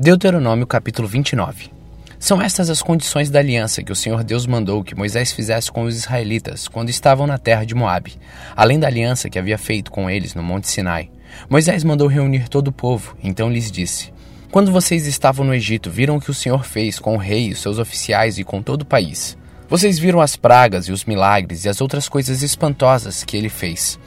Deuteronômio capítulo 29 São estas as condições da aliança que o Senhor Deus mandou que Moisés fizesse com os israelitas quando estavam na terra de Moabe, além da aliança que havia feito com eles no monte Sinai. Moisés mandou reunir todo o povo, então lhes disse: Quando vocês estavam no Egito, viram o que o Senhor fez com o rei, os seus oficiais e com todo o país. Vocês viram as pragas e os milagres e as outras coisas espantosas que ele fez.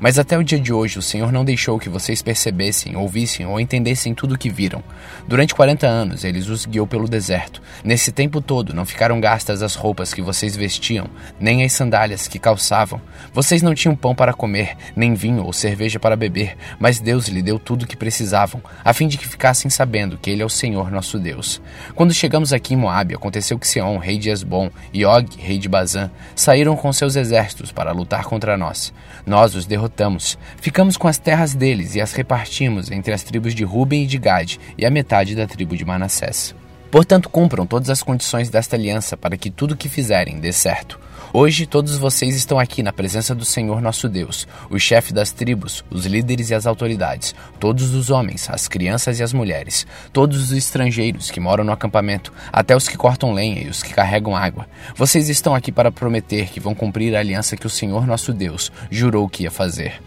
Mas até o dia de hoje o Senhor não deixou que vocês percebessem, ouvissem ou entendessem tudo o que viram. Durante 40 anos ele os guiou pelo deserto. Nesse tempo todo não ficaram gastas as roupas que vocês vestiam, nem as sandálias que calçavam. Vocês não tinham pão para comer, nem vinho ou cerveja para beber, mas Deus lhe deu tudo o que precisavam, a fim de que ficassem sabendo que ele é o Senhor nosso Deus. Quando chegamos aqui em Moabe, aconteceu que Seom, rei de Esbom, e Og, rei de Bazã, saíram com seus exércitos para lutar contra nós. Nós os derrotamos derrotamos, ficamos com as terras deles e as repartimos entre as tribos de Ruben e de Gade e a metade da tribo de Manassés. Portanto, cumpram todas as condições desta aliança para que tudo o que fizerem dê certo. Hoje todos vocês estão aqui na presença do Senhor nosso Deus, o chefe das tribos, os líderes e as autoridades, todos os homens, as crianças e as mulheres, todos os estrangeiros que moram no acampamento, até os que cortam lenha e os que carregam água. Vocês estão aqui para prometer que vão cumprir a aliança que o Senhor nosso Deus jurou que ia fazer.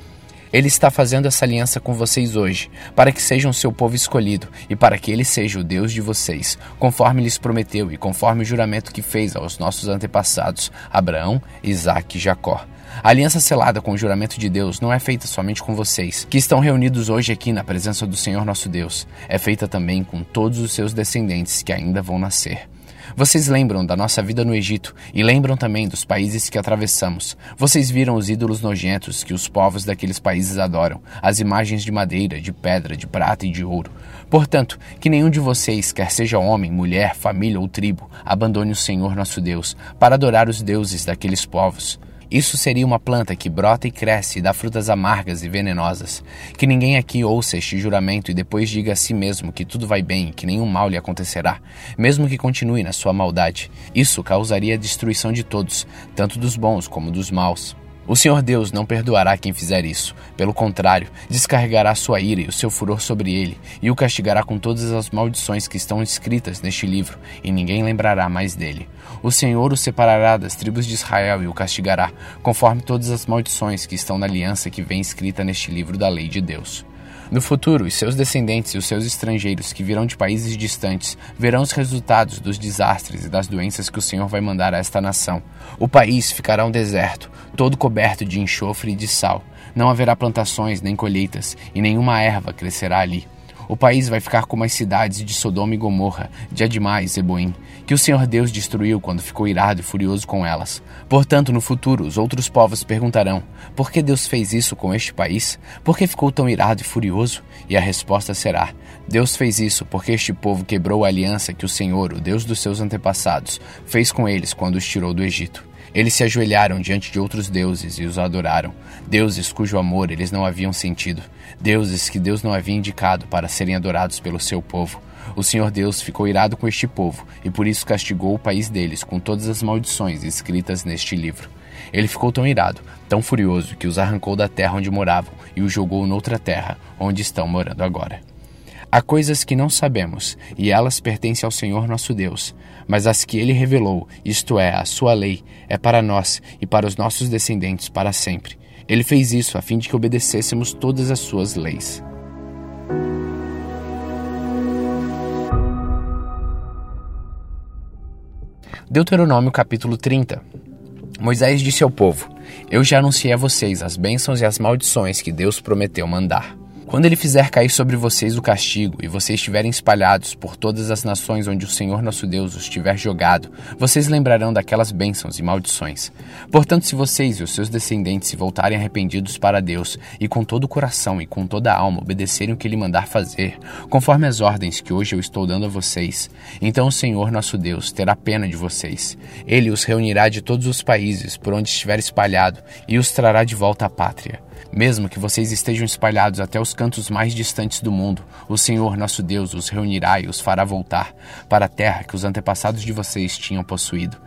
Ele está fazendo essa aliança com vocês hoje, para que sejam seu povo escolhido e para que ele seja o Deus de vocês, conforme lhes prometeu e conforme o juramento que fez aos nossos antepassados, Abraão, Isaque e Jacó. A aliança selada com o juramento de Deus não é feita somente com vocês, que estão reunidos hoje aqui na presença do Senhor nosso Deus. É feita também com todos os seus descendentes que ainda vão nascer. Vocês lembram da nossa vida no Egito e lembram também dos países que atravessamos. Vocês viram os ídolos nojentos que os povos daqueles países adoram, as imagens de madeira, de pedra, de prata e de ouro. Portanto, que nenhum de vocês, quer seja homem, mulher, família ou tribo, abandone o Senhor nosso Deus para adorar os deuses daqueles povos. Isso seria uma planta que brota e cresce e dá frutas amargas e venenosas. Que ninguém aqui ouça este juramento e depois diga a si mesmo que tudo vai bem que nenhum mal lhe acontecerá, mesmo que continue na sua maldade. Isso causaria a destruição de todos, tanto dos bons como dos maus. O Senhor Deus não perdoará quem fizer isso. Pelo contrário, descarregará sua ira e o seu furor sobre ele, e o castigará com todas as maldições que estão escritas neste livro, e ninguém lembrará mais dele. O Senhor o separará das tribos de Israel e o castigará, conforme todas as maldições que estão na aliança que vem escrita neste livro da lei de Deus. No futuro, os seus descendentes e os seus estrangeiros que virão de países distantes verão os resultados dos desastres e das doenças que o Senhor vai mandar a esta nação. O país ficará um deserto, todo coberto de enxofre e de sal. Não haverá plantações nem colheitas, e nenhuma erva crescerá ali. O país vai ficar como as cidades de Sodoma e Gomorra, de Admá e Zeboim, que o Senhor Deus destruiu quando ficou irado e furioso com elas. Portanto, no futuro, os outros povos perguntarão: por que Deus fez isso com este país? Por que ficou tão irado e furioso? E a resposta será: Deus fez isso porque este povo quebrou a aliança que o Senhor, o Deus dos seus antepassados, fez com eles quando os tirou do Egito. Eles se ajoelharam diante de outros deuses e os adoraram, deuses cujo amor eles não haviam sentido, deuses que Deus não havia indicado para serem adorados pelo seu povo. O Senhor Deus ficou irado com este povo e por isso castigou o país deles com todas as maldições escritas neste livro. Ele ficou tão irado, tão furioso, que os arrancou da terra onde moravam e os jogou noutra terra, onde estão morando agora. Há coisas que não sabemos, e elas pertencem ao Senhor nosso Deus, mas as que ele revelou, isto é, a sua lei, é para nós e para os nossos descendentes para sempre. Ele fez isso a fim de que obedecêssemos todas as suas leis. Deuteronômio capítulo 30 Moisés disse ao povo: Eu já anunciei a vocês as bênçãos e as maldições que Deus prometeu mandar. Quando ele fizer cair sobre vocês o castigo e vocês estiverem espalhados por todas as nações onde o Senhor nosso Deus os tiver jogado, vocês lembrarão daquelas bênçãos e maldições. Portanto, se vocês e os seus descendentes se voltarem arrependidos para Deus e com todo o coração e com toda a alma obedecerem o que ele mandar fazer, conforme as ordens que hoje eu estou dando a vocês, então o Senhor nosso Deus terá pena de vocês. Ele os reunirá de todos os países por onde estiver espalhado e os trará de volta à pátria. Mesmo que vocês estejam espalhados até os cantos mais distantes do mundo, o Senhor nosso Deus os reunirá e os fará voltar para a terra que os antepassados de vocês tinham possuído.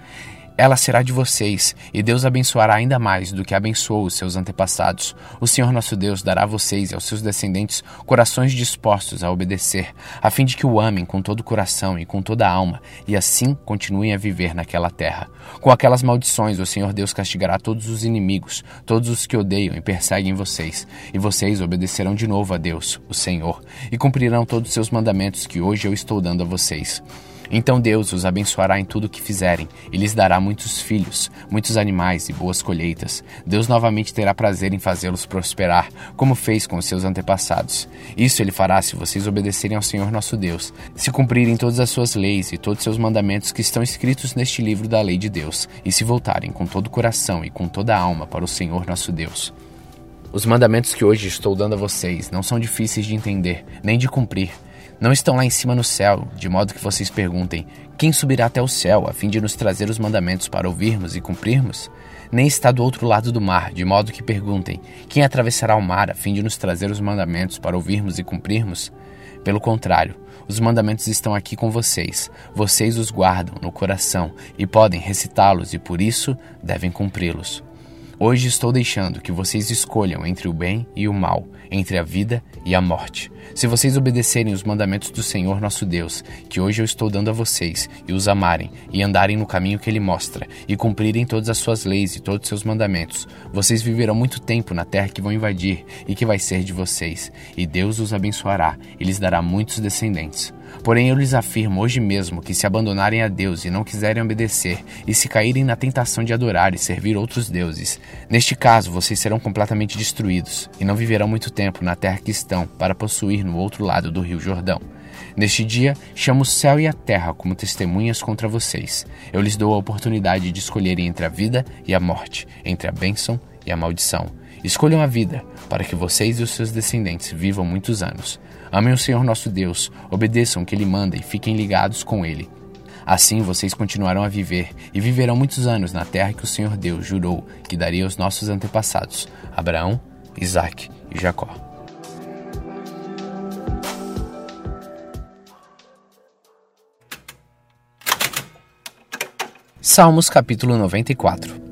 Ela será de vocês, e Deus abençoará ainda mais do que abençoou os seus antepassados. O Senhor nosso Deus dará a vocês e aos seus descendentes corações dispostos a obedecer, a fim de que o amem com todo o coração e com toda a alma, e assim continuem a viver naquela terra. Com aquelas maldições, o Senhor Deus castigará todos os inimigos, todos os que odeiam e perseguem vocês, e vocês obedecerão de novo a Deus, o Senhor, e cumprirão todos os seus mandamentos que hoje eu estou dando a vocês. Então Deus os abençoará em tudo o que fizerem, e lhes dará muitos filhos, muitos animais e boas colheitas. Deus novamente terá prazer em fazê-los prosperar, como fez com seus antepassados. Isso ele fará se vocês obedecerem ao Senhor nosso Deus, se cumprirem todas as suas leis e todos os seus mandamentos que estão escritos neste livro da lei de Deus, e se voltarem com todo o coração e com toda a alma para o Senhor nosso Deus. Os mandamentos que hoje estou dando a vocês não são difíceis de entender, nem de cumprir não estão lá em cima no céu, de modo que vocês perguntem: quem subirá até o céu a fim de nos trazer os mandamentos para ouvirmos e cumprirmos? Nem está do outro lado do mar, de modo que perguntem: quem atravessará o mar a fim de nos trazer os mandamentos para ouvirmos e cumprirmos? Pelo contrário, os mandamentos estão aqui com vocês. Vocês os guardam no coração e podem recitá-los e por isso devem cumpri-los. Hoje estou deixando que vocês escolham entre o bem e o mal, entre a vida e a morte. Se vocês obedecerem os mandamentos do Senhor nosso Deus, que hoje eu estou dando a vocês, e os amarem, e andarem no caminho que Ele mostra, e cumprirem todas as suas leis e todos os seus mandamentos, vocês viverão muito tempo na terra que vão invadir e que vai ser de vocês, e Deus os abençoará e lhes dará muitos descendentes. Porém, eu lhes afirmo hoje mesmo que se abandonarem a Deus e não quiserem obedecer, e se caírem na tentação de adorar e servir outros deuses, neste caso vocês serão completamente destruídos, e não viverão muito tempo na terra que estão para possuir no outro lado do rio Jordão. Neste dia, chamo o céu e a terra como testemunhas contra vocês. Eu lhes dou a oportunidade de escolherem entre a vida e a morte, entre a bênção e a maldição. Escolham a vida, para que vocês e os seus descendentes vivam muitos anos. Amem o Senhor nosso Deus, obedeçam o que Ele manda e fiquem ligados com Ele. Assim vocês continuarão a viver e viverão muitos anos na terra que o Senhor Deus jurou que daria aos nossos antepassados, Abraão, Isaque e Jacó. Salmos capítulo 94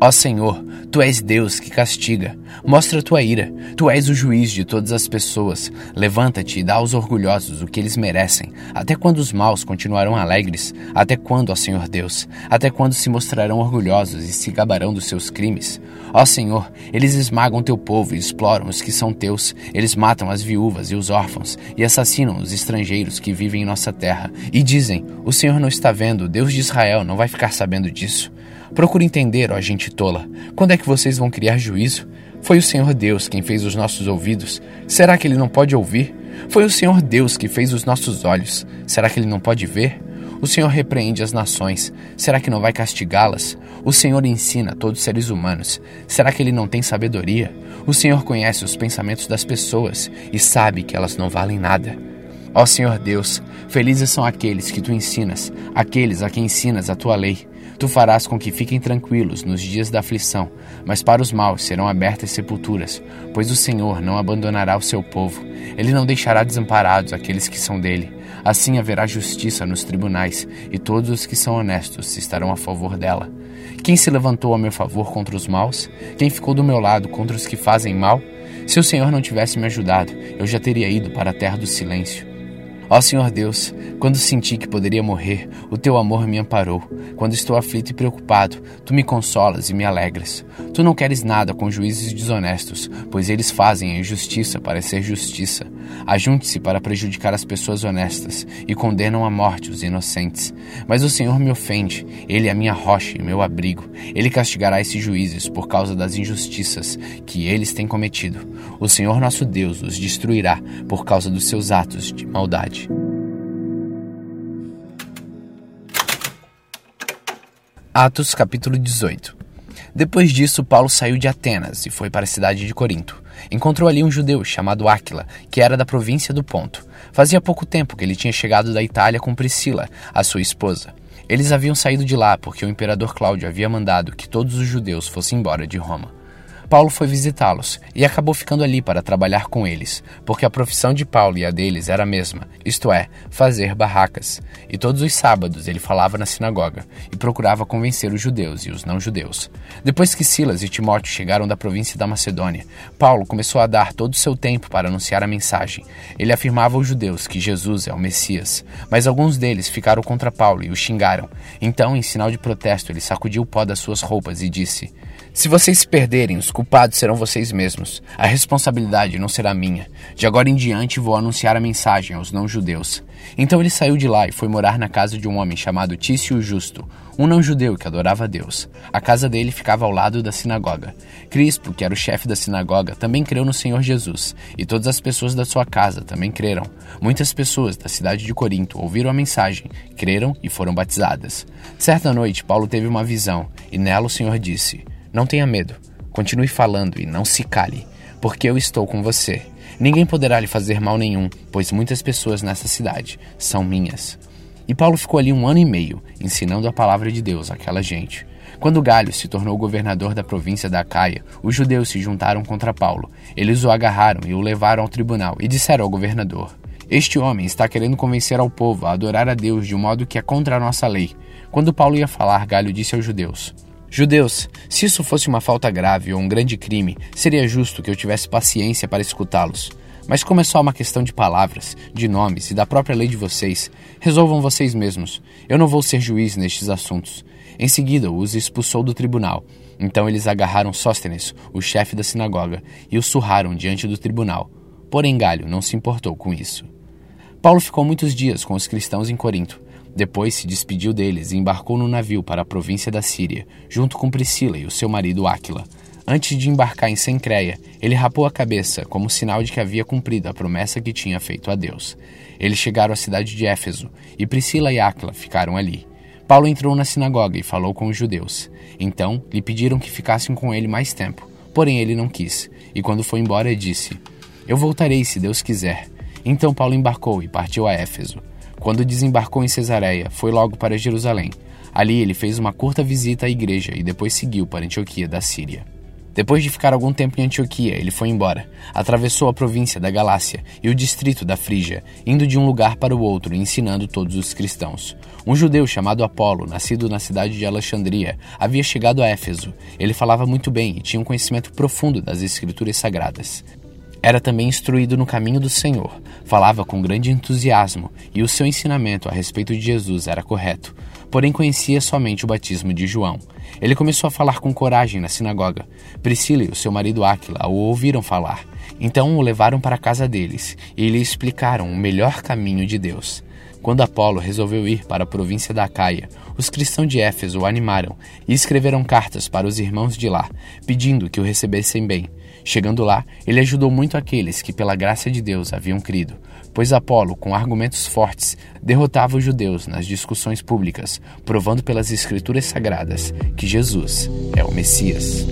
Ó Senhor, Tu és Deus que castiga. Mostra tua ira. Tu és o juiz de todas as pessoas. Levanta-te e dá aos orgulhosos o que eles merecem. Até quando os maus continuarão alegres? Até quando, ó Senhor Deus? Até quando se mostrarão orgulhosos e se gabarão dos seus crimes? Ó Senhor, eles esmagam teu povo e exploram os que são teus. Eles matam as viúvas e os órfãos e assassinam os estrangeiros que vivem em nossa terra. E dizem: O Senhor não está vendo, Deus de Israel não vai ficar sabendo disso. Procure entender, ó gente tola. Quando é que vocês vão criar juízo? Foi o Senhor Deus quem fez os nossos ouvidos. Será que ele não pode ouvir? Foi o Senhor Deus que fez os nossos olhos. Será que ele não pode ver? O Senhor repreende as nações. Será que não vai castigá-las? O Senhor ensina todos os seres humanos. Será que ele não tem sabedoria? O Senhor conhece os pensamentos das pessoas e sabe que elas não valem nada. Ó Senhor Deus, felizes são aqueles que tu ensinas, aqueles a quem ensinas a tua lei. Tu farás com que fiquem tranquilos nos dias da aflição, mas para os maus serão abertas sepulturas, pois o Senhor não abandonará o seu povo. Ele não deixará desamparados aqueles que são dele. Assim haverá justiça nos tribunais, e todos os que são honestos estarão a favor dela. Quem se levantou a meu favor contra os maus? Quem ficou do meu lado contra os que fazem mal? Se o Senhor não tivesse me ajudado, eu já teria ido para a terra do silêncio. Ó Senhor Deus, quando senti que poderia morrer, o teu amor me amparou. Quando estou aflito e preocupado, tu me consolas e me alegras. Tu não queres nada com juízes desonestos, pois eles fazem a injustiça para ser justiça. Ajunte-se para prejudicar as pessoas honestas e condenam à morte os inocentes. Mas o Senhor me ofende, ele é minha rocha e meu abrigo. Ele castigará esses juízes por causa das injustiças que eles têm cometido. O Senhor nosso Deus os destruirá por causa dos seus atos de maldade. Atos capítulo 18 Depois disso, Paulo saiu de Atenas e foi para a cidade de Corinto. Encontrou ali um judeu chamado Áquila, que era da província do Ponto. Fazia pouco tempo que ele tinha chegado da Itália com Priscila, a sua esposa. Eles haviam saído de lá porque o imperador Cláudio havia mandado que todos os judeus fossem embora de Roma. Paulo foi visitá-los e acabou ficando ali para trabalhar com eles, porque a profissão de Paulo e a deles era a mesma, isto é, fazer barracas. E todos os sábados ele falava na sinagoga e procurava convencer os judeus e os não-judeus. Depois que Silas e Timóteo chegaram da província da Macedônia, Paulo começou a dar todo o seu tempo para anunciar a mensagem. Ele afirmava aos judeus que Jesus é o Messias, mas alguns deles ficaram contra Paulo e o xingaram. Então, em sinal de protesto, ele sacudiu o pó das suas roupas e disse: se vocês se perderem, os culpados serão vocês mesmos. A responsabilidade não será minha. De agora em diante vou anunciar a mensagem aos não-judeus. Então ele saiu de lá e foi morar na casa de um homem chamado Tício Justo, um não-judeu que adorava a Deus. A casa dele ficava ao lado da sinagoga. Crispo, que era o chefe da sinagoga, também creu no Senhor Jesus, e todas as pessoas da sua casa também creram. Muitas pessoas da cidade de Corinto ouviram a mensagem, creram e foram batizadas. Certa noite, Paulo teve uma visão, e nela o Senhor disse: não tenha medo. Continue falando e não se cale, porque eu estou com você. Ninguém poderá lhe fazer mal nenhum, pois muitas pessoas nessa cidade são minhas. E Paulo ficou ali um ano e meio, ensinando a palavra de Deus àquela gente. Quando Galho se tornou governador da província da Acaia, os judeus se juntaram contra Paulo. Eles o agarraram e o levaram ao tribunal e disseram ao governador: Este homem está querendo convencer ao povo a adorar a Deus de um modo que é contra a nossa lei. Quando Paulo ia falar, Galho disse aos judeus: Judeus, se isso fosse uma falta grave ou um grande crime, seria justo que eu tivesse paciência para escutá-los. Mas como é só uma questão de palavras, de nomes e da própria lei de vocês, resolvam vocês mesmos. Eu não vou ser juiz nestes assuntos. Em seguida, os expulsou do tribunal. Então eles agarraram Sóstenes, o chefe da sinagoga, e o surraram diante do tribunal. Porém, Galho não se importou com isso. Paulo ficou muitos dias com os cristãos em Corinto. Depois se despediu deles e embarcou no navio para a província da Síria, junto com Priscila e o seu marido Áquila. Antes de embarcar em Sencreia, ele rapou a cabeça como sinal de que havia cumprido a promessa que tinha feito a Deus. Eles chegaram à cidade de Éfeso e Priscila e Áquila ficaram ali. Paulo entrou na sinagoga e falou com os judeus. Então lhe pediram que ficassem com ele mais tempo, porém ele não quis. E quando foi embora, disse: Eu voltarei se Deus quiser. Então Paulo embarcou e partiu a Éfeso. Quando desembarcou em Cesareia, foi logo para Jerusalém. Ali ele fez uma curta visita à igreja e depois seguiu para Antioquia da Síria. Depois de ficar algum tempo em Antioquia, ele foi embora. Atravessou a província da Galácia e o distrito da Frígia, indo de um lugar para o outro e ensinando todos os cristãos. Um judeu chamado Apolo, nascido na cidade de Alexandria, havia chegado a Éfeso. Ele falava muito bem e tinha um conhecimento profundo das escrituras sagradas. Era também instruído no caminho do Senhor, falava com grande entusiasmo e o seu ensinamento a respeito de Jesus era correto, porém conhecia somente o batismo de João. Ele começou a falar com coragem na sinagoga. Priscila e o seu marido Áquila o ouviram falar. Então o levaram para a casa deles e lhe explicaram o melhor caminho de Deus. Quando Apolo resolveu ir para a província da Acaia, os cristãos de Éfeso o animaram e escreveram cartas para os irmãos de lá, pedindo que o recebessem bem. Chegando lá, ele ajudou muito aqueles que, pela graça de Deus, haviam crido, pois Apolo, com argumentos fortes, derrotava os judeus nas discussões públicas, provando pelas Escrituras Sagradas que Jesus é o Messias.